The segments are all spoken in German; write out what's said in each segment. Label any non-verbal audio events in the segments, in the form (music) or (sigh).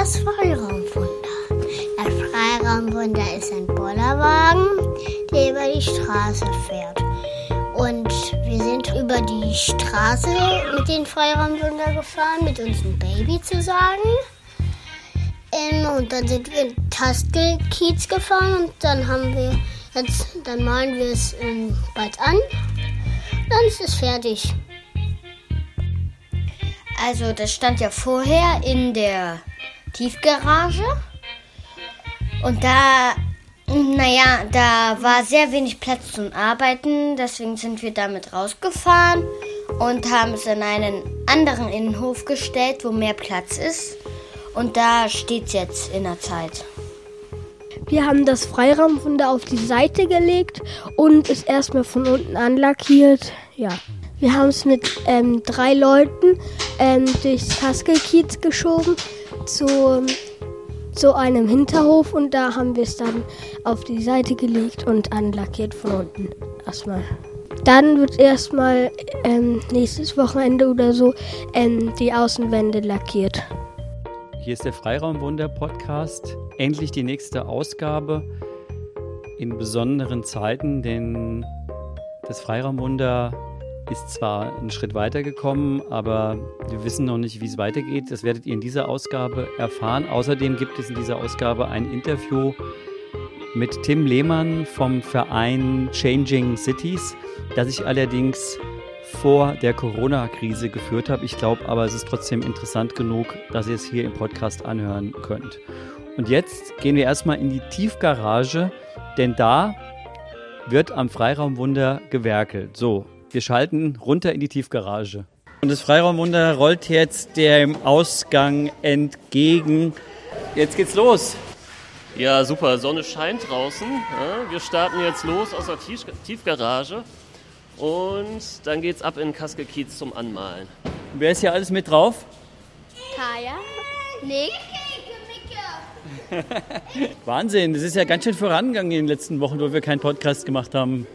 das Freiraumwunder. Das Freiraumwunder ist ein Bollerwagen, der über die Straße fährt. Und wir sind über die Straße mit dem Freiraumwunder gefahren, mit unserem Baby zusammen. Ähm, und dann sind wir in Taskelkiez gefahren und dann haben wir jetzt, dann malen wir es ähm, bald an. Dann ist es fertig. Also das stand ja vorher in der Tiefgarage. Und da, naja, da war sehr wenig Platz zum Arbeiten. Deswegen sind wir damit rausgefahren und haben es in einen anderen Innenhof gestellt, wo mehr Platz ist. Und da steht es jetzt in der Zeit. Wir haben das Freiraumwunder auf die Seite gelegt und es erstmal von unten anlackiert. Ja. Wir haben es mit ähm, drei Leuten ähm, durchs Kaskelkiez geschoben zu, zu einem Hinterhof und da haben wir es dann auf die Seite gelegt und anlackiert von unten erstmal. Dann wird erstmal ähm, nächstes Wochenende oder so ähm, die Außenwände lackiert. Hier ist der Freiraumwunder Podcast. Endlich die nächste Ausgabe in besonderen Zeiten, denn das Freiraumwunder ist zwar einen Schritt weitergekommen, aber wir wissen noch nicht, wie es weitergeht. Das werdet ihr in dieser Ausgabe erfahren. Außerdem gibt es in dieser Ausgabe ein Interview mit Tim Lehmann vom Verein Changing Cities, das ich allerdings vor der Corona-Krise geführt habe. Ich glaube aber, es ist trotzdem interessant genug, dass ihr es hier im Podcast anhören könnt. Und jetzt gehen wir erstmal in die Tiefgarage, denn da wird am Freiraumwunder gewerkelt. So, wir schalten runter in die Tiefgarage. Und das Freiraumwunder rollt jetzt dem Ausgang entgegen. Jetzt geht's los. Ja, super. Sonne scheint draußen. Ja, wir starten jetzt los aus der Tief Tiefgarage. Und dann geht's ab in Kaskelkiez zum Anmalen. Wer ist hier alles mit drauf? Kaya, Nick, (laughs) Wahnsinn, das ist ja ganz schön vorangegangen in den letzten Wochen, wo wir keinen Podcast gemacht haben.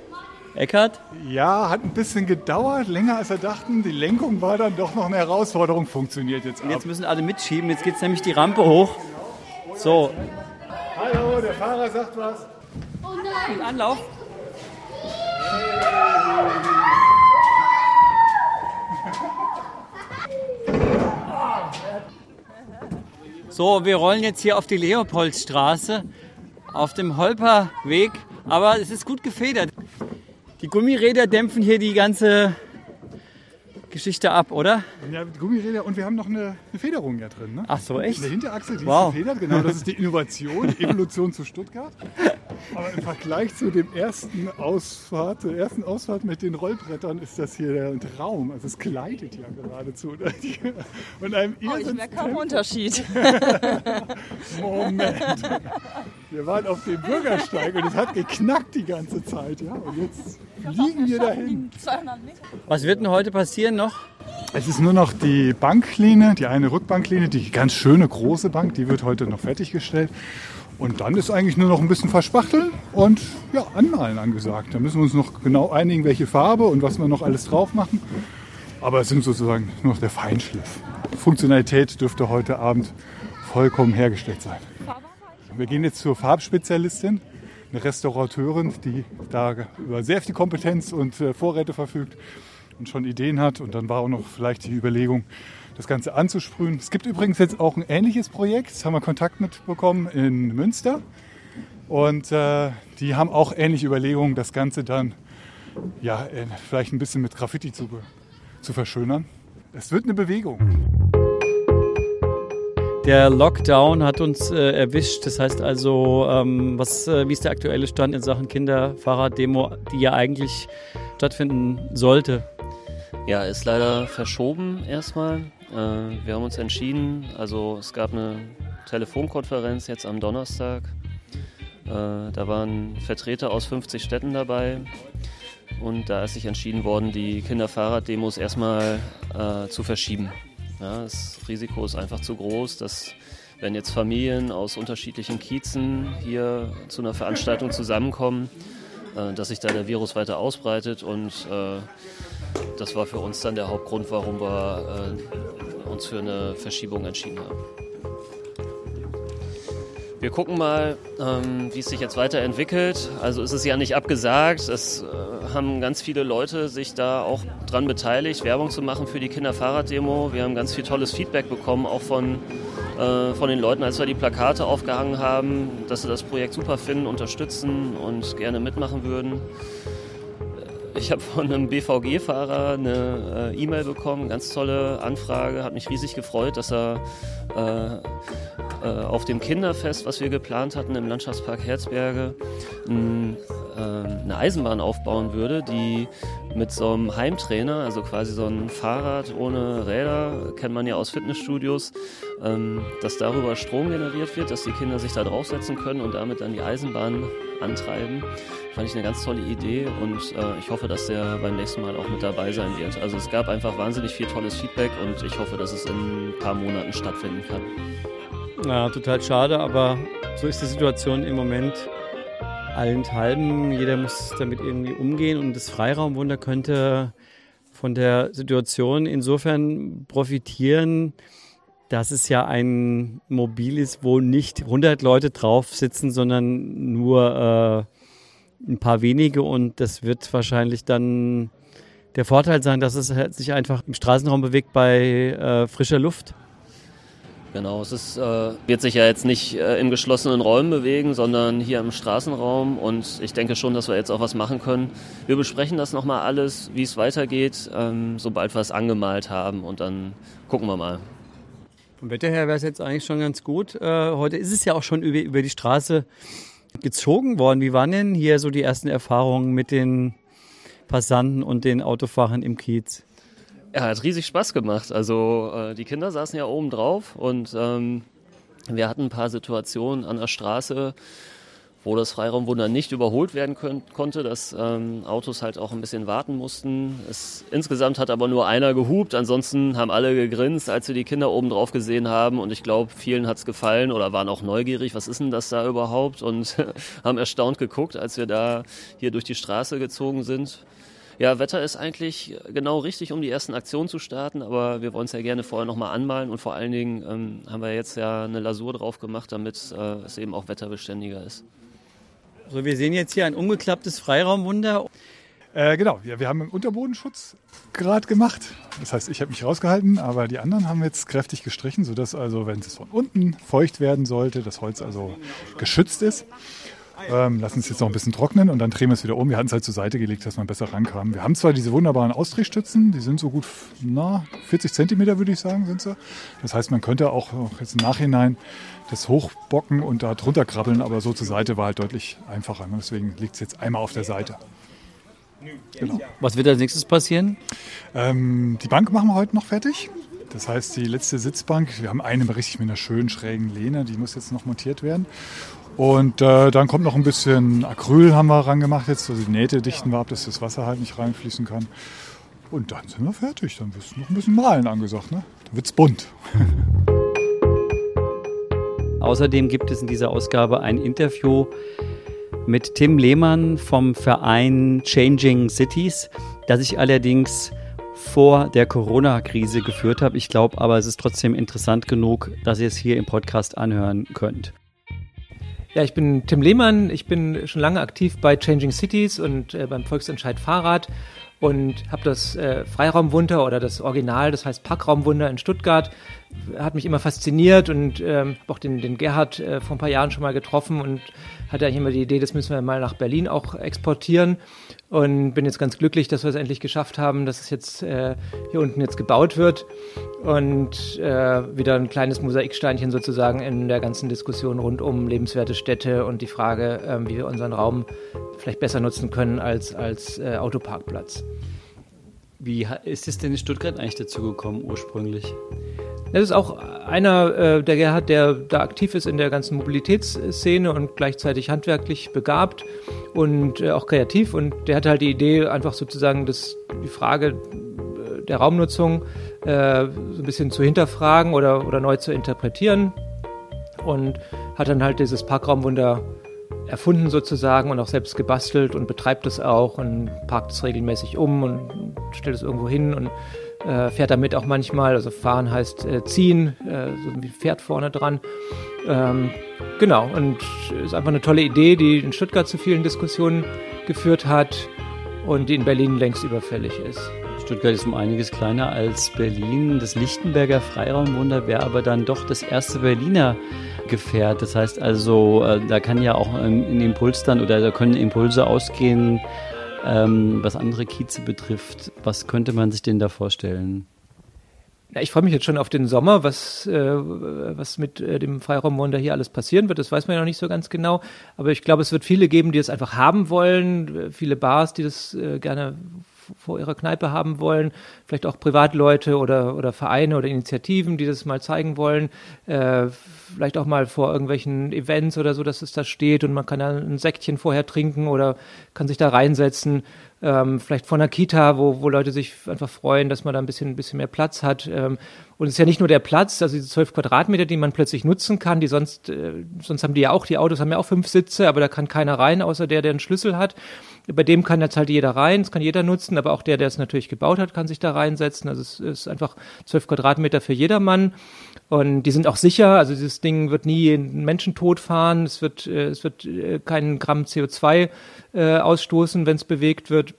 Eckhardt? Ja, hat ein bisschen gedauert, länger als wir dachten. Die Lenkung war dann doch noch eine Herausforderung, funktioniert jetzt Und ab. jetzt müssen alle mitschieben, jetzt geht's nämlich die Rampe hoch. So, Hallo, der Fahrer sagt was. und Anlauf. So, wir rollen jetzt hier auf die Leopoldstraße, auf dem Holperweg, aber es ist gut gefedert. Die Gummiräder dämpfen hier die ganze Geschichte ab, oder? Ja, Gummiräder und wir haben noch eine, eine Federung ja drin. Ne? Ach so, echt? Eine Hinterachse, die Wow. ist gefedert. Genau, das ist die Innovation, die Evolution zu Stuttgart. Aber im Vergleich zu dem ersten Ausfahrt, der ersten Ausfahrt mit den Rollbrettern ist das hier der Traum. Also es gleitet ja geradezu. Und einem Oh, ich merke kaum. Unterschied. (laughs) Moment. Wir waren auf dem Bürgersteig und es hat geknackt die ganze Zeit. Ja? Und jetzt fliegen wir dahin. 200 Meter. Was wird denn heute passieren noch? Es ist nur noch die Banklinie, die eine Rückbanklinie, die ganz schöne große Bank, die wird heute noch fertiggestellt. Und dann ist eigentlich nur noch ein bisschen verspachteln und ja, anmalen angesagt. Da müssen wir uns noch genau einigen, welche Farbe und was wir noch alles drauf machen. Aber es sind sozusagen nur noch der Feinschliff. Funktionalität dürfte heute Abend vollkommen hergestellt sein. Wir gehen jetzt zur Farbspezialistin, eine Restaurateurin, die da über sehr viel Kompetenz und äh, Vorräte verfügt und schon Ideen hat. Und dann war auch noch vielleicht die Überlegung, das Ganze anzusprühen. Es gibt übrigens jetzt auch ein ähnliches Projekt, das haben wir Kontakt mitbekommen in Münster. Und äh, die haben auch ähnliche Überlegungen, das Ganze dann ja, äh, vielleicht ein bisschen mit Graffiti zu, zu verschönern. Es wird eine Bewegung. Der Lockdown hat uns äh, erwischt. Das heißt also, ähm, was, äh, wie ist der aktuelle Stand in Sachen Kinderfahrraddemo, die ja eigentlich stattfinden sollte? Ja, ist leider verschoben erstmal. Äh, wir haben uns entschieden, also es gab eine Telefonkonferenz jetzt am Donnerstag. Äh, da waren Vertreter aus 50 Städten dabei. Und da ist sich entschieden worden, die Kinderfahrraddemos erstmal äh, zu verschieben. Ja, das Risiko ist einfach zu groß, dass wenn jetzt Familien aus unterschiedlichen Kiezen hier zu einer Veranstaltung zusammenkommen, äh, dass sich da der Virus weiter ausbreitet und äh, das war für uns dann der Hauptgrund, warum wir äh, uns für eine Verschiebung entschieden haben. Wir gucken mal, ähm, wie es sich jetzt weiterentwickelt. Also ist es ja nicht abgesagt. Es äh, haben ganz viele Leute sich da auch dran beteiligt, Werbung zu machen für die Kinderfahrraddemo. Wir haben ganz viel tolles Feedback bekommen, auch von, äh, von den Leuten, als wir die Plakate aufgehangen haben, dass sie das Projekt super finden, unterstützen und gerne mitmachen würden. Ich habe von einem BVG-Fahrer eine äh, E-Mail bekommen, ganz tolle Anfrage, hat mich riesig gefreut, dass er äh, äh, auf dem Kinderfest, was wir geplant hatten im Landschaftspark Herzberge, ein, äh, eine Eisenbahn aufbauen würde, die mit so einem Heimtrainer, also quasi so ein Fahrrad ohne Räder, kennt man ja aus Fitnessstudios, ähm, dass darüber Strom generiert wird, dass die Kinder sich da draufsetzen können und damit dann die Eisenbahn antreiben. Fand ich eine ganz tolle Idee und äh, ich hoffe, dass der beim nächsten Mal auch mit dabei sein wird. Also es gab einfach wahnsinnig viel tolles Feedback und ich hoffe, dass es in ein paar Monaten stattfinden kann. Ja, total schade, aber so ist die Situation im Moment allenthalben. Jeder muss damit irgendwie umgehen und das Freiraumwunder könnte von der Situation insofern profitieren, dass es ja ein Mobil ist, wo nicht 100 Leute drauf sitzen, sondern nur äh, ein paar wenige und das wird wahrscheinlich dann der Vorteil sein, dass es halt sich einfach im Straßenraum bewegt bei äh, frischer Luft. Genau, es ist, äh, wird sich ja jetzt nicht äh, in geschlossenen Räumen bewegen, sondern hier im Straßenraum und ich denke schon, dass wir jetzt auch was machen können. Wir besprechen das nochmal alles, wie es weitergeht, ähm, sobald wir es angemalt haben und dann gucken wir mal. Vom Wetter her wäre es jetzt eigentlich schon ganz gut. Äh, heute ist es ja auch schon über, über die Straße gezogen worden. Wie waren denn hier so die ersten Erfahrungen mit den Passanten und den Autofahrern im Kiez? Ja, hat riesig Spaß gemacht. Also äh, die Kinder saßen ja oben drauf und ähm, wir hatten ein paar Situationen an der Straße, wo das Freiraumwunder nicht überholt werden könnt, konnte, dass ähm, Autos halt auch ein bisschen warten mussten. Es, insgesamt hat aber nur einer gehupt, ansonsten haben alle gegrinst, als wir die Kinder oben drauf gesehen haben und ich glaube, vielen hat es gefallen oder waren auch neugierig, was ist denn das da überhaupt und (laughs) haben erstaunt geguckt, als wir da hier durch die Straße gezogen sind. Ja, Wetter ist eigentlich genau richtig, um die ersten Aktionen zu starten, aber wir wollen es ja gerne vorher nochmal anmalen und vor allen Dingen ähm, haben wir jetzt ja eine Lasur drauf gemacht, damit äh, es eben auch wetterbeständiger ist. So, wir sehen jetzt hier ein umgeklapptes Freiraumwunder. Äh, genau, ja, wir haben einen Unterbodenschutz gerade gemacht. Das heißt, ich habe mich rausgehalten, aber die anderen haben jetzt kräftig gestrichen, sodass also, wenn es von unten feucht werden sollte, das Holz also geschützt ist. Ähm, lassen es jetzt noch ein bisschen trocknen und dann drehen wir es wieder um. Wir hatten es halt zur Seite gelegt, dass man besser rankam. Wir haben zwar diese wunderbaren Ausdrehstützen, die sind so gut, na, 40 Zentimeter würde ich sagen, sind sie. Das heißt, man könnte auch jetzt im Nachhinein das hochbocken und da drunter krabbeln, aber so zur Seite war halt deutlich einfacher. Deswegen liegt es jetzt einmal auf der Seite. Genau. Was wird als nächstes passieren? Ähm, die Bank machen wir heute noch fertig. Das heißt, die letzte Sitzbank, wir haben eine richtig mit einer schönen schrägen Lehne, die muss jetzt noch montiert werden. Und äh, dann kommt noch ein bisschen Acryl haben wir rangemacht jetzt, also die Nähte dichten wir ab, dass das Wasser halt nicht reinfließen kann. Und dann sind wir fertig. Dann wird noch ein bisschen Malen angesagt. Ne? Dann wird es bunt. (laughs) Außerdem gibt es in dieser Ausgabe ein Interview mit Tim Lehmann vom Verein Changing Cities, das ich allerdings vor der Corona-Krise geführt habe. Ich glaube aber, es ist trotzdem interessant genug, dass ihr es hier im Podcast anhören könnt. Ja, ich bin Tim Lehmann. Ich bin schon lange aktiv bei Changing Cities und äh, beim Volksentscheid Fahrrad und habe das äh, Freiraumwunder oder das Original, das heißt Packraumwunder in Stuttgart, hat mich immer fasziniert und ähm, auch den, den Gerhard äh, vor ein paar Jahren schon mal getroffen und hatte eigentlich immer die Idee, das müssen wir mal nach Berlin auch exportieren und bin jetzt ganz glücklich, dass wir es endlich geschafft haben, dass es jetzt äh, hier unten jetzt gebaut wird und äh, wieder ein kleines Mosaiksteinchen sozusagen in der ganzen Diskussion rund um lebenswerte Städte und die Frage, äh, wie wir unseren Raum vielleicht besser nutzen können als, als äh, Autoparkplatz. Wie ist es denn in Stuttgart eigentlich dazu gekommen ursprünglich? Das ist auch einer, äh, der Gerhard, der da aktiv ist in der ganzen Mobilitätsszene und gleichzeitig handwerklich begabt und äh, auch kreativ. Und der hatte halt die Idee, einfach sozusagen das, die Frage äh, der Raumnutzung äh, so ein bisschen zu hinterfragen oder, oder neu zu interpretieren. Und hat dann halt dieses Parkraumwunder erfunden sozusagen und auch selbst gebastelt und betreibt es auch und parkt es regelmäßig um und stellt es irgendwo hin und äh, fährt damit auch manchmal. Also fahren heißt äh, ziehen, äh, so wie Pferd vorne dran. Ähm, genau, und ist einfach eine tolle Idee, die in Stuttgart zu vielen Diskussionen geführt hat und die in Berlin längst überfällig ist. Stuttgart ist um einiges kleiner als Berlin. Das Lichtenberger Freiraumwunder wäre aber dann doch das erste Berliner Gefährt. Das heißt also, äh, da kann ja auch ein Impuls dann oder da können Impulse ausgehen, ähm, was andere Kieze betrifft. Was könnte man sich denn da vorstellen? Ja, ich freue mich jetzt schon auf den Sommer, was, äh, was mit äh, dem Freiraumwunder hier alles passieren wird. Das weiß man ja noch nicht so ganz genau. Aber ich glaube, es wird viele geben, die es einfach haben wollen. Viele Bars, die das äh, gerne vor ihrer Kneipe haben wollen, vielleicht auch Privatleute oder, oder Vereine oder Initiativen, die das mal zeigen wollen, äh, vielleicht auch mal vor irgendwelchen Events oder so, dass es da steht und man kann da ein Säckchen vorher trinken oder kann sich da reinsetzen ähm, vielleicht von einer Kita, wo, wo Leute sich einfach freuen, dass man da ein bisschen, ein bisschen mehr Platz hat. Ähm, und es ist ja nicht nur der Platz, also diese zwölf Quadratmeter, die man plötzlich nutzen kann, die sonst, äh, sonst haben die ja auch, die Autos haben ja auch fünf Sitze, aber da kann keiner rein, außer der, der einen Schlüssel hat. Bei dem kann jetzt halt jeder rein, das kann jeder nutzen, aber auch der, der es natürlich gebaut hat, kann sich da reinsetzen. Also es ist einfach zwölf Quadratmeter für jedermann. Und die sind auch sicher, also dieses Ding wird nie einen Menschen tot fahren, es wird, äh, es wird äh, keinen Gramm CO2 äh, ausstoßen, wenn es bewegt wird.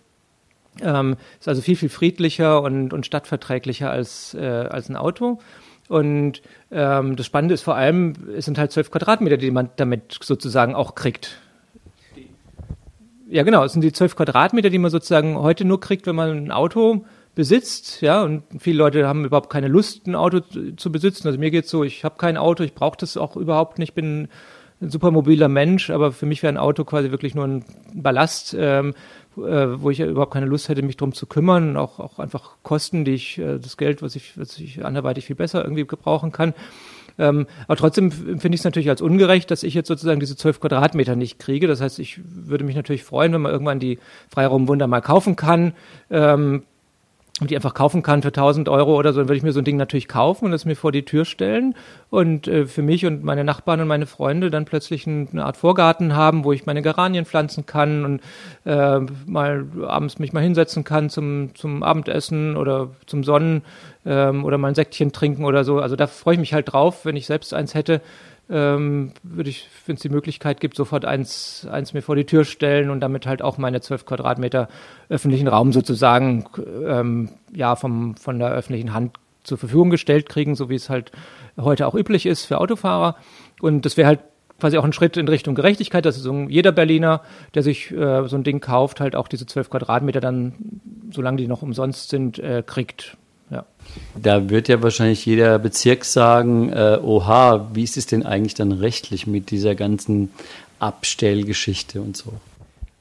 Ähm, ist also viel, viel friedlicher und, und stadtverträglicher als, äh, als ein Auto. Und ähm, das Spannende ist vor allem, es sind halt zwölf Quadratmeter, die man damit sozusagen auch kriegt. Ja, genau, es sind die zwölf Quadratmeter, die man sozusagen heute nur kriegt, wenn man ein Auto besitzt, ja, und viele Leute haben überhaupt keine Lust, ein Auto zu besitzen. Also mir geht's so, ich habe kein Auto, ich brauche das auch überhaupt nicht, bin ein super mobiler Mensch, aber für mich wäre ein Auto quasi wirklich nur ein Ballast, ähm, äh, wo ich ja überhaupt keine Lust hätte, mich drum zu kümmern, auch, auch einfach Kosten, die ich, äh, das Geld, was ich, was ich anderweitig viel besser irgendwie gebrauchen kann. Ähm, aber trotzdem finde ich es natürlich als ungerecht, dass ich jetzt sozusagen diese zwölf Quadratmeter nicht kriege. Das heißt, ich würde mich natürlich freuen, wenn man irgendwann die Freiraumwunder mal kaufen kann. Ähm, und die einfach kaufen kann für 1000 Euro oder so, dann würde ich mir so ein Ding natürlich kaufen und es mir vor die Tür stellen und äh, für mich und meine Nachbarn und meine Freunde dann plötzlich ein, eine Art Vorgarten haben, wo ich meine Geranien pflanzen kann und äh, mal abends mich mal hinsetzen kann zum, zum Abendessen oder zum Sonnen ähm, oder mal ein Säckchen trinken oder so. Also da freue ich mich halt drauf, wenn ich selbst eins hätte, ähm, würde ich, wenn es die Möglichkeit gibt, sofort eins, eins mir vor die Tür stellen und damit halt auch meine zwölf Quadratmeter öffentlichen Raum sozusagen ähm, ja vom, von der öffentlichen Hand zur Verfügung gestellt kriegen, so wie es halt heute auch üblich ist für Autofahrer. Und das wäre halt quasi auch ein Schritt in Richtung Gerechtigkeit, dass so jeder Berliner, der sich äh, so ein Ding kauft, halt auch diese zwölf Quadratmeter dann, solange die noch umsonst sind, äh, kriegt. Ja. Da wird ja wahrscheinlich jeder Bezirk sagen, äh, oha, wie ist es denn eigentlich dann rechtlich mit dieser ganzen Abstellgeschichte und so?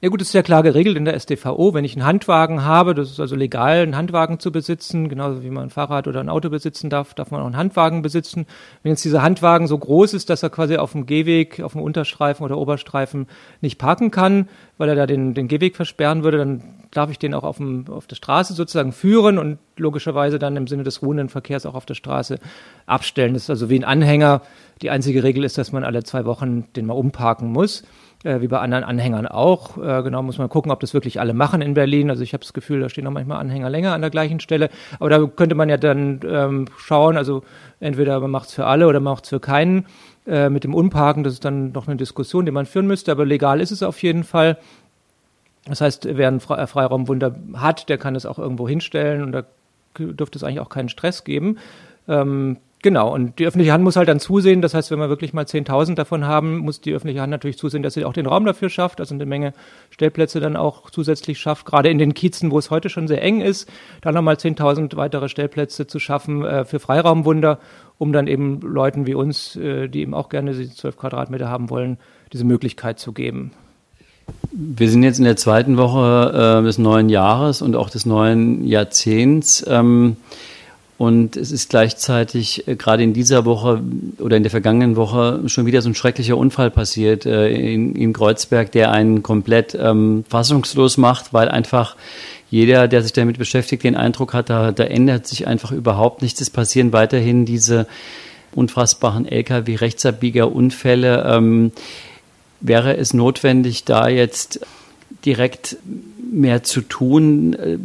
Ja gut, das ist ja klar geregelt in der SDVO. Wenn ich einen Handwagen habe, das ist also legal, einen Handwagen zu besitzen, genauso wie man ein Fahrrad oder ein Auto besitzen darf, darf man auch einen Handwagen besitzen. Wenn jetzt dieser Handwagen so groß ist, dass er quasi auf dem Gehweg, auf dem Unterstreifen oder Oberstreifen nicht parken kann, weil er da den, den Gehweg versperren würde, dann darf ich den auch auf, dem, auf der Straße sozusagen führen und logischerweise dann im Sinne des ruhenden Verkehrs auch auf der Straße abstellen. Das ist also wie ein Anhänger. Die einzige Regel ist, dass man alle zwei Wochen den mal umparken muss äh, wie bei anderen Anhängern auch. Äh, genau muss man gucken, ob das wirklich alle machen in Berlin. Also ich habe das Gefühl, da stehen auch manchmal Anhänger länger an der gleichen Stelle. Aber da könnte man ja dann ähm, schauen, also entweder man macht es für alle oder man macht es für keinen. Äh, mit dem Unparken, das ist dann noch eine Diskussion, die man führen müsste, aber legal ist es auf jeden Fall. Das heißt, wer einen äh, Freiraumwunder hat, der kann es auch irgendwo hinstellen und da dürfte es eigentlich auch keinen Stress geben. Ähm, Genau, und die öffentliche Hand muss halt dann zusehen, das heißt, wenn wir wirklich mal 10.000 davon haben, muss die öffentliche Hand natürlich zusehen, dass sie auch den Raum dafür schafft, also eine Menge Stellplätze dann auch zusätzlich schafft, gerade in den Kiezen, wo es heute schon sehr eng ist, da nochmal 10.000 weitere Stellplätze zu schaffen äh, für Freiraumwunder, um dann eben Leuten wie uns, äh, die eben auch gerne die 12 Quadratmeter haben wollen, diese Möglichkeit zu geben. Wir sind jetzt in der zweiten Woche äh, des neuen Jahres und auch des neuen Jahrzehnts. Ähm, und es ist gleichzeitig äh, gerade in dieser Woche oder in der vergangenen Woche schon wieder so ein schrecklicher Unfall passiert äh, in, in Kreuzberg, der einen komplett ähm, fassungslos macht, weil einfach jeder, der sich damit beschäftigt, den Eindruck hat, da, da ändert sich einfach überhaupt nichts. Es passieren weiterhin diese unfassbaren Lkw-Rechtsabbieger-Unfälle. Ähm, wäre es notwendig, da jetzt direkt mehr zu tun. Äh,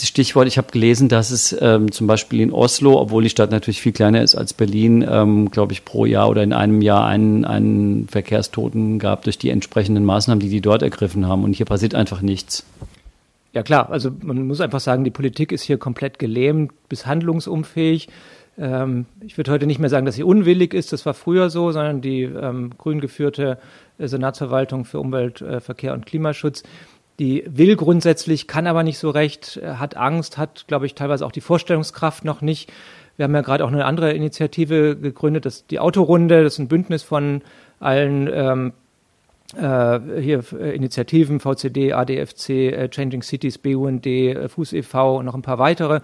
Stichwort, ich habe gelesen, dass es ähm, zum Beispiel in Oslo, obwohl die Stadt natürlich viel kleiner ist als Berlin, ähm, glaube ich, pro Jahr oder in einem Jahr einen, einen Verkehrstoten gab durch die entsprechenden Maßnahmen, die die dort ergriffen haben. Und hier passiert einfach nichts. Ja klar, also man muss einfach sagen, die Politik ist hier komplett gelähmt bis handlungsunfähig. Ähm, ich würde heute nicht mehr sagen, dass sie unwillig ist, das war früher so, sondern die ähm, grün geführte äh, Senatsverwaltung für Umwelt, äh, Verkehr und Klimaschutz die will grundsätzlich, kann aber nicht so recht, äh, hat Angst, hat, glaube ich, teilweise auch die Vorstellungskraft noch nicht. Wir haben ja gerade auch eine andere Initiative gegründet, das die Autorunde, das ist ein Bündnis von allen ähm, äh, hier äh, Initiativen, VCD, ADFC, äh, Changing Cities, BUND, äh, Fuß e.V. und noch ein paar weitere,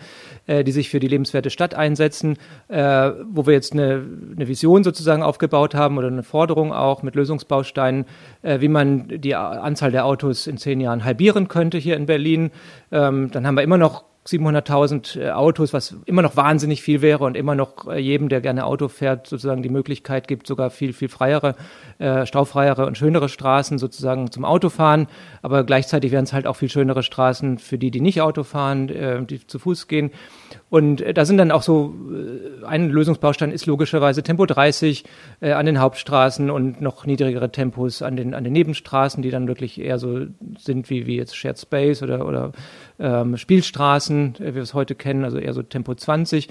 äh, die sich für die lebenswerte Stadt einsetzen, äh, wo wir jetzt eine, eine Vision sozusagen aufgebaut haben oder eine Forderung auch mit Lösungsbausteinen, äh, wie man die Anzahl der Autos in zehn Jahren halbieren könnte hier in Berlin. Ähm, dann haben wir immer noch 700.000 äh, Autos, was immer noch wahnsinnig viel wäre und immer noch äh, jedem, der gerne Auto fährt, sozusagen die Möglichkeit gibt, sogar viel, viel freiere, äh, staufreiere und schönere Straßen sozusagen zum Autofahren. Aber gleichzeitig wären es halt auch viel schönere Straßen für die, die nicht Auto fahren, äh, die zu Fuß gehen. Und äh, da sind dann auch so, äh, ein Lösungsbaustein ist logischerweise Tempo 30 äh, an den Hauptstraßen und noch niedrigere Tempos an den, an den Nebenstraßen, die dann wirklich eher so sind wie, wie jetzt Shared Space oder, oder ähm, Spielstraßen, äh, wie wir es heute kennen, also eher so Tempo 20.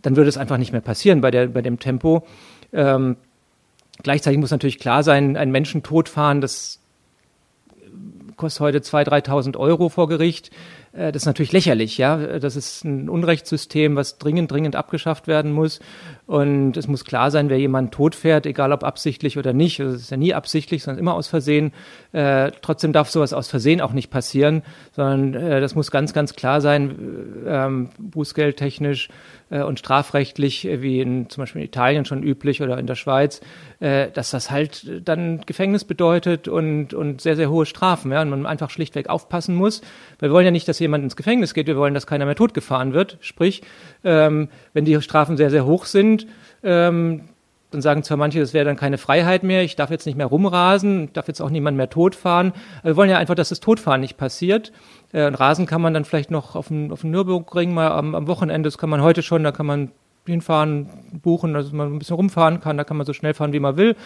Dann würde es einfach nicht mehr passieren bei, der, bei dem Tempo. Ähm, gleichzeitig muss natürlich klar sein, ein Menschen totfahren, das kostet heute 2.000, 3.000 Euro vor Gericht. Äh, das ist natürlich lächerlich, ja. Das ist ein Unrechtssystem, was dringend, dringend abgeschafft werden muss. Und es muss klar sein, wer jemanden totfährt, egal ob absichtlich oder nicht. Also es ist ja nie absichtlich, sondern immer aus Versehen. Äh, trotzdem darf sowas aus Versehen auch nicht passieren, sondern äh, das muss ganz, ganz klar sein, ähm, bußgeldtechnisch äh, und strafrechtlich, äh, wie in zum Beispiel in Italien schon üblich oder in der Schweiz, äh, dass das halt dann Gefängnis bedeutet und, und sehr, sehr hohe Strafen. Ja? Und man einfach schlichtweg aufpassen muss. Wir wollen ja nicht, dass jemand ins Gefängnis geht, wir wollen, dass keiner mehr totgefahren wird. Sprich, ähm, wenn die Strafen sehr, sehr hoch sind, ähm, dann sagen zwar manche, das wäre dann keine Freiheit mehr, ich darf jetzt nicht mehr rumrasen, darf jetzt auch niemand mehr totfahren. wir wollen ja einfach, dass das Totfahren nicht passiert. Äh, und Rasen kann man dann vielleicht noch auf dem, auf dem Nürburgring mal am, am Wochenende, das kann man heute schon, da kann man hinfahren, buchen, dass man ein bisschen rumfahren kann, da kann man so schnell fahren, wie man will.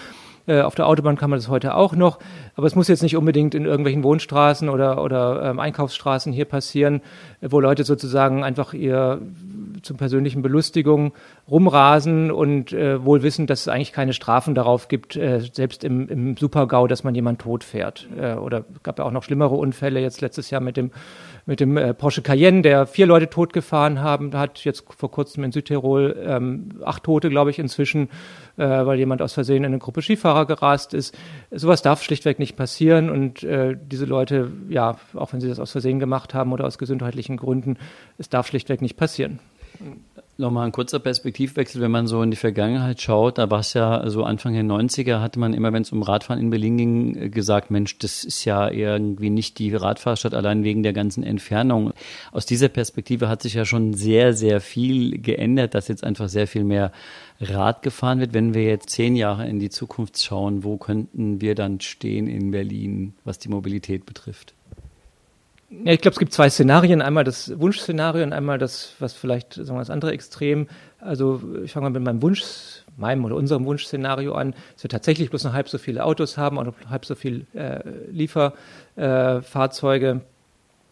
Äh, auf der Autobahn kann man das heute auch noch, aber es muss jetzt nicht unbedingt in irgendwelchen Wohnstraßen oder, oder ähm, Einkaufsstraßen hier passieren, wo Leute sozusagen einfach ihr zur persönlichen Belustigung rumrasen und äh, wohl wissen, dass es eigentlich keine Strafen darauf gibt, äh, selbst im, im Supergau, dass man jemand tot fährt. Äh, oder gab ja auch noch schlimmere Unfälle jetzt letztes Jahr mit dem mit dem äh, Porsche Cayenne, der vier Leute totgefahren haben, hat jetzt vor kurzem in Südtirol ähm, acht Tote, glaube ich, inzwischen, äh, weil jemand aus Versehen in eine Gruppe Skifahrer gerast ist. Sowas darf schlichtweg nicht passieren und äh, diese Leute, ja, auch wenn sie das aus Versehen gemacht haben oder aus gesundheitlichen Gründen, es darf schlichtweg nicht passieren. Nochmal ein kurzer Perspektivwechsel, wenn man so in die Vergangenheit schaut, da war es ja so Anfang der 90er, hatte man immer, wenn es um Radfahren in Berlin ging, gesagt, Mensch, das ist ja irgendwie nicht die Radfahrstadt allein wegen der ganzen Entfernung. Aus dieser Perspektive hat sich ja schon sehr, sehr viel geändert, dass jetzt einfach sehr viel mehr Rad gefahren wird. Wenn wir jetzt zehn Jahre in die Zukunft schauen, wo könnten wir dann stehen in Berlin, was die Mobilität betrifft? Ja, ich glaube, es gibt zwei Szenarien. Einmal das Wunschszenario und einmal das, was vielleicht, sagen wir, das andere Extrem. Also ich fange mal mit meinem Wunsch, meinem oder unserem Wunschszenario an, dass wir tatsächlich bloß noch halb so viele Autos haben und halb so viele äh, Lieferfahrzeuge. Äh,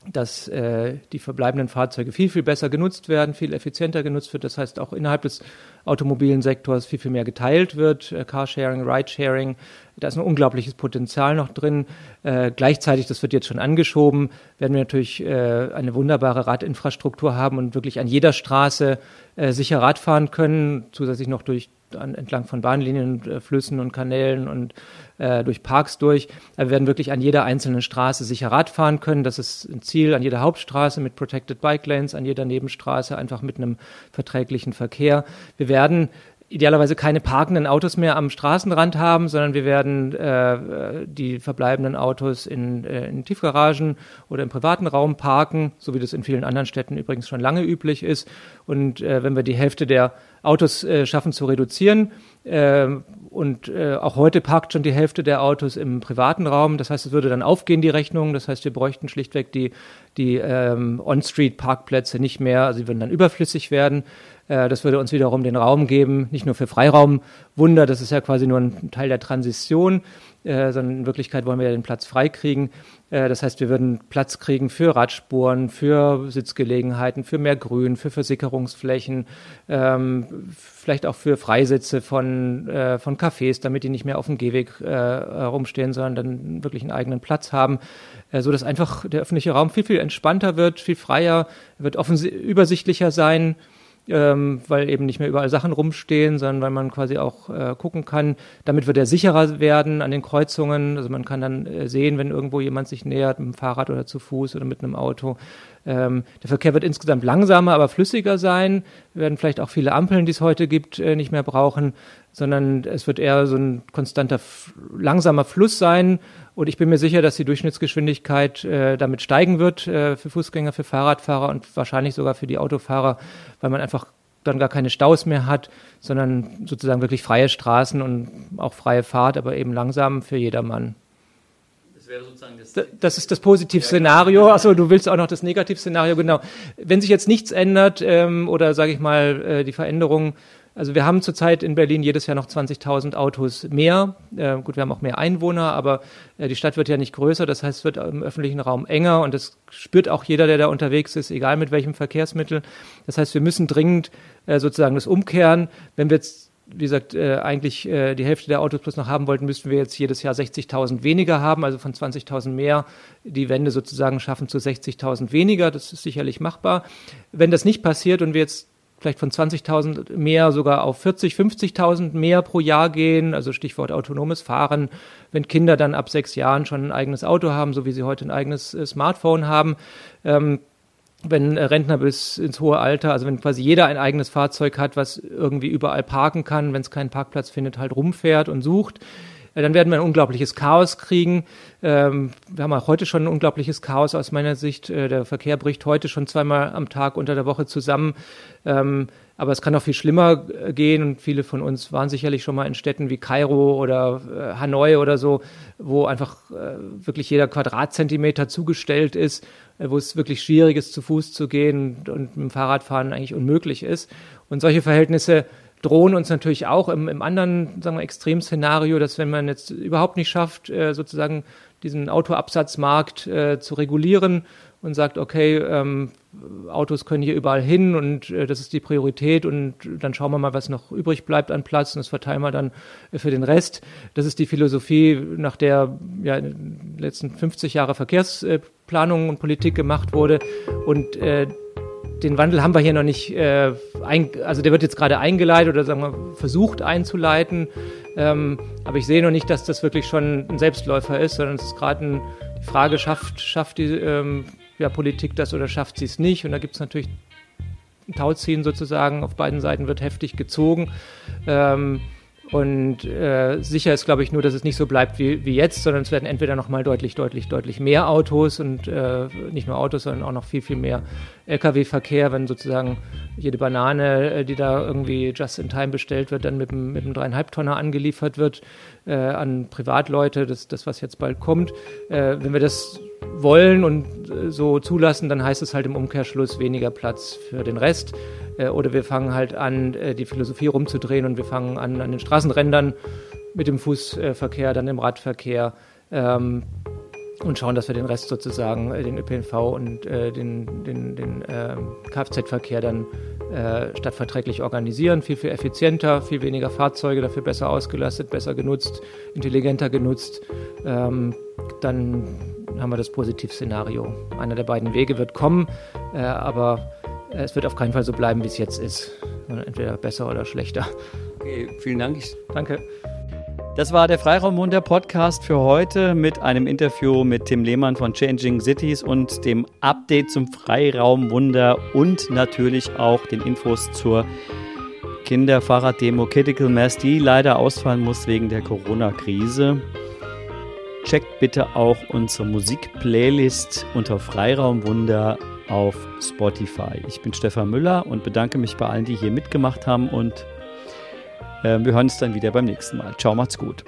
dass äh, die verbleibenden Fahrzeuge viel, viel besser genutzt werden, viel effizienter genutzt wird. Das heißt, auch innerhalb des automobilen Sektors viel, viel mehr geteilt wird. Äh, Carsharing, Ridesharing, da ist ein unglaubliches Potenzial noch drin. Äh, gleichzeitig, das wird jetzt schon angeschoben, werden wir natürlich äh, eine wunderbare Radinfrastruktur haben und wirklich an jeder Straße äh, sicher Rad fahren können, zusätzlich noch durch an, entlang von Bahnlinien, äh, Flüssen und Kanälen und äh, durch Parks durch. Wir werden wirklich an jeder einzelnen Straße sicher Rad können. Das ist ein Ziel an jeder Hauptstraße mit Protected Bike Lanes, an jeder Nebenstraße einfach mit einem verträglichen Verkehr. Wir werden idealerweise keine parkenden Autos mehr am Straßenrand haben, sondern wir werden äh, die verbleibenden Autos in, äh, in Tiefgaragen oder im privaten Raum parken, so wie das in vielen anderen Städten übrigens schon lange üblich ist. Und äh, wenn wir die Hälfte der Autos äh, schaffen zu reduzieren, äh, und äh, auch heute parkt schon die Hälfte der Autos im privaten Raum. Das heißt, es würde dann aufgehen, die Rechnung. Das heißt, wir bräuchten schlichtweg die, die ähm, On-Street-Parkplätze nicht mehr. Also sie würden dann überflüssig werden. Äh, das würde uns wiederum den Raum geben, nicht nur für Freiraumwunder, das ist ja quasi nur ein Teil der Transition, äh, sondern in Wirklichkeit wollen wir ja den Platz freikriegen. Äh, das heißt, wir würden Platz kriegen für Radspuren, für Sitzgelegenheiten, für mehr Grün, für Versickerungsflächen, ähm, vielleicht auch für Freisitze von, von Cafés, damit die nicht mehr auf dem Gehweg rumstehen, sondern dann wirklich einen eigenen Platz haben, so dass einfach der öffentliche Raum viel, viel entspannter wird, viel freier, wird übersichtlicher sein ähm, weil eben nicht mehr überall Sachen rumstehen, sondern weil man quasi auch äh, gucken kann. Damit wird er sicherer werden an den Kreuzungen. Also man kann dann äh, sehen, wenn irgendwo jemand sich nähert, mit dem Fahrrad oder zu Fuß oder mit einem Auto. Ähm, der Verkehr wird insgesamt langsamer, aber flüssiger sein. Wir werden vielleicht auch viele Ampeln, die es heute gibt, äh, nicht mehr brauchen, sondern es wird eher so ein konstanter, langsamer Fluss sein. Und ich bin mir sicher, dass die Durchschnittsgeschwindigkeit äh, damit steigen wird äh, für Fußgänger, für Fahrradfahrer und wahrscheinlich sogar für die Autofahrer, weil man einfach dann gar keine Staus mehr hat, sondern sozusagen wirklich freie Straßen und auch freie Fahrt, aber eben langsam für jedermann wäre sozusagen das. Das ist das Positivszenario. Achso, du willst auch noch das Negativszenario, genau. Wenn sich jetzt nichts ändert ähm, oder sage ich mal äh, die Veränderung, also wir haben zurzeit in Berlin jedes Jahr noch 20.000 Autos mehr. Äh, gut, wir haben auch mehr Einwohner, aber äh, die Stadt wird ja nicht größer. Das heißt, es wird im öffentlichen Raum enger und das spürt auch jeder, der da unterwegs ist, egal mit welchem Verkehrsmittel. Das heißt, wir müssen dringend äh, sozusagen das umkehren. Wenn wir jetzt wie gesagt, äh, eigentlich äh, die Hälfte der Autos plus noch haben wollten, müssten wir jetzt jedes Jahr 60.000 weniger haben, also von 20.000 mehr die Wende sozusagen schaffen zu 60.000 weniger. Das ist sicherlich machbar. Wenn das nicht passiert und wir jetzt vielleicht von 20.000 mehr sogar auf 40, 50.000 mehr pro Jahr gehen, also Stichwort autonomes Fahren, wenn Kinder dann ab sechs Jahren schon ein eigenes Auto haben, so wie sie heute ein eigenes äh, Smartphone haben, ähm, wenn Rentner bis ins hohe Alter, also wenn quasi jeder ein eigenes Fahrzeug hat, was irgendwie überall parken kann, wenn es keinen Parkplatz findet, halt rumfährt und sucht, dann werden wir ein unglaubliches Chaos kriegen. Ähm, wir haben auch heute schon ein unglaubliches Chaos aus meiner Sicht. Äh, der Verkehr bricht heute schon zweimal am Tag unter der Woche zusammen. Ähm, aber es kann auch viel schlimmer äh, gehen und viele von uns waren sicherlich schon mal in Städten wie Kairo oder Hanoi oder so, wo einfach wirklich jeder Quadratzentimeter zugestellt ist wo es wirklich schwierig ist, zu Fuß zu gehen und mit dem Fahrradfahren eigentlich unmöglich ist. Und solche Verhältnisse drohen uns natürlich auch im, im anderen, sagen wir, Extremszenario, dass wenn man jetzt überhaupt nicht schafft, äh, sozusagen diesen Autoabsatzmarkt äh, zu regulieren und sagt, okay, ähm, Autos können hier überall hin und äh, das ist die Priorität und dann schauen wir mal, was noch übrig bleibt an Platz und das verteilen wir dann äh, für den Rest. Das ist die Philosophie, nach der ja in den letzten 50 Jahre Verkehrsplanung und Politik gemacht wurde und äh, den Wandel haben wir hier noch nicht, äh, ein, also der wird jetzt gerade eingeleitet oder sagen wir versucht einzuleiten, ähm, aber ich sehe noch nicht, dass das wirklich schon ein Selbstläufer ist, sondern es ist gerade die Frage, schafft, schafft die ähm, ja, Politik das oder schafft sie es nicht. Und da gibt es natürlich ein Tauziehen sozusagen. Auf beiden Seiten wird heftig gezogen. Ähm, und äh, sicher ist, glaube ich, nur, dass es nicht so bleibt wie, wie jetzt, sondern es werden entweder noch mal deutlich, deutlich, deutlich mehr Autos und äh, nicht nur Autos, sondern auch noch viel, viel mehr Lkw-Verkehr, wenn sozusagen jede Banane, äh, die da irgendwie just in time bestellt wird, dann mit dem, mit dem dreieinhalb Tonner angeliefert wird äh, an Privatleute, das, das, was jetzt bald kommt. Äh, wenn wir das wollen und äh, so zulassen, dann heißt es halt im Umkehrschluss weniger Platz für den Rest. Äh, oder wir fangen halt an, äh, die Philosophie rumzudrehen und wir fangen an, an den Straßenrändern mit dem Fußverkehr, dann im Radverkehr ähm, und schauen, dass wir den Rest sozusagen, den ÖPNV und äh, den, den, den äh, Kfz-Verkehr dann äh, stadtverträglich organisieren. Viel, viel effizienter, viel weniger Fahrzeuge, dafür besser ausgelastet, besser genutzt, intelligenter genutzt. Ähm, dann haben wir das Positivszenario. Einer der beiden Wege wird kommen, äh, aber es wird auf keinen Fall so bleiben, wie es jetzt ist, sondern entweder besser oder schlechter. Okay, vielen Dank. Danke. Das war der Freiraumwunder Podcast für heute mit einem Interview mit Tim Lehmann von Changing Cities und dem Update zum Freiraumwunder und natürlich auch den Infos zur Kinderfahrraddemo Critical Mass, die leider ausfallen muss wegen der Corona-Krise. Checkt bitte auch unsere Musikplaylist unter Freiraumwunder auf Spotify. Ich bin Stefan Müller und bedanke mich bei allen, die hier mitgemacht haben und äh, wir hören uns dann wieder beim nächsten Mal. Ciao, macht's gut.